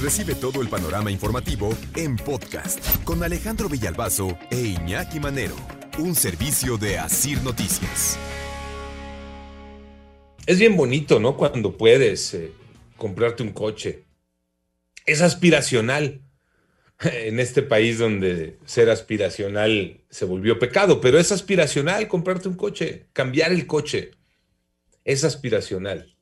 Recibe todo el panorama informativo en podcast con Alejandro Villalbazo e Iñaki Manero, un servicio de Asir Noticias. Es bien bonito, ¿no? Cuando puedes eh, comprarte un coche. Es aspiracional en este país donde ser aspiracional se volvió pecado, pero es aspiracional comprarte un coche, cambiar el coche. Es aspiracional.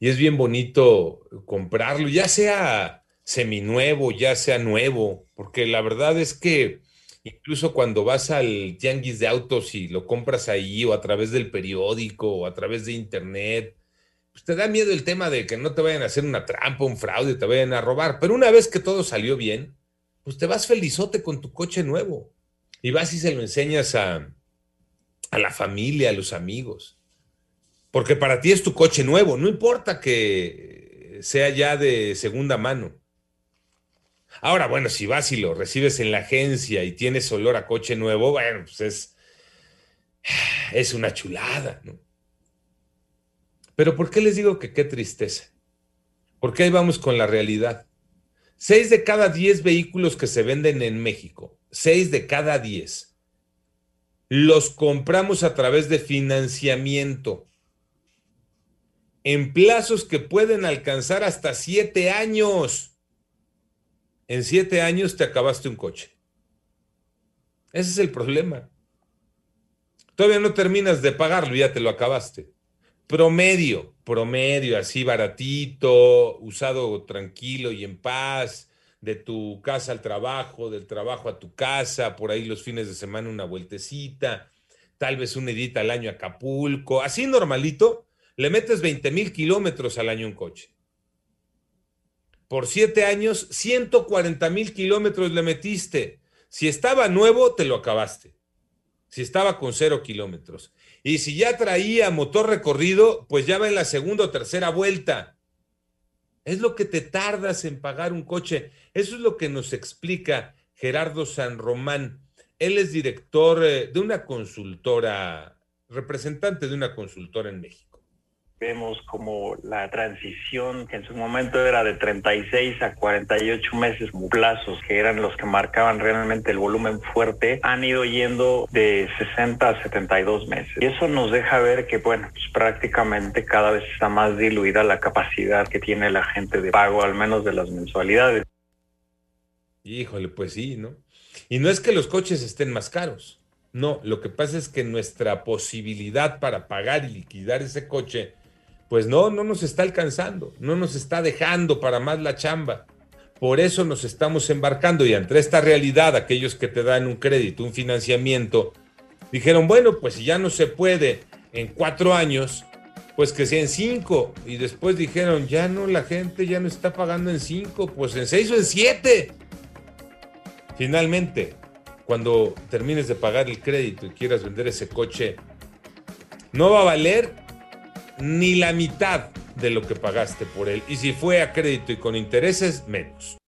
Y es bien bonito comprarlo, ya sea seminuevo, ya sea nuevo, porque la verdad es que incluso cuando vas al tianguis de autos y lo compras ahí o a través del periódico o a través de internet, pues te da miedo el tema de que no te vayan a hacer una trampa, un fraude, te vayan a robar. Pero una vez que todo salió bien, pues te vas felizote con tu coche nuevo y vas y se lo enseñas a, a la familia, a los amigos. Porque para ti es tu coche nuevo, no importa que sea ya de segunda mano. Ahora, bueno, si vas y lo recibes en la agencia y tienes olor a coche nuevo, bueno, pues es, es una chulada, ¿no? Pero ¿por qué les digo que qué tristeza? Porque ahí vamos con la realidad. Seis de cada diez vehículos que se venden en México, seis de cada diez, los compramos a través de financiamiento en plazos que pueden alcanzar hasta siete años. En siete años te acabaste un coche. Ese es el problema. Todavía no terminas de pagarlo, ya te lo acabaste. Promedio, promedio, así baratito, usado tranquilo y en paz, de tu casa al trabajo, del trabajo a tu casa, por ahí los fines de semana una vueltecita, tal vez un edita al año a Acapulco, así normalito, le metes 20 mil kilómetros al año un coche. Por siete años, 140 mil kilómetros le metiste. Si estaba nuevo, te lo acabaste. Si estaba con cero kilómetros. Y si ya traía motor recorrido, pues ya va en la segunda o tercera vuelta. Es lo que te tardas en pagar un coche. Eso es lo que nos explica Gerardo San Román. Él es director eh, de una consultora, representante de una consultora en México vemos como la transición que en su momento era de 36 a 48 meses plazos que eran los que marcaban realmente el volumen fuerte han ido yendo de 60 a 72 meses. Y eso nos deja ver que bueno pues prácticamente cada vez está más diluida la capacidad que tiene la gente de pago al menos de las mensualidades. Híjole pues sí no y no es que los coches estén más caros. No, lo que pasa es que nuestra posibilidad para pagar y liquidar ese coche pues no, no nos está alcanzando, no nos está dejando para más la chamba. Por eso nos estamos embarcando y ante esta realidad, aquellos que te dan un crédito, un financiamiento, dijeron, bueno, pues si ya no se puede en cuatro años, pues que sea en cinco. Y después dijeron, ya no, la gente ya no está pagando en cinco, pues en seis o en siete. Finalmente, cuando termines de pagar el crédito y quieras vender ese coche, no va a valer ni la mitad de lo que pagaste por él. Y si fue a crédito y con intereses, menos.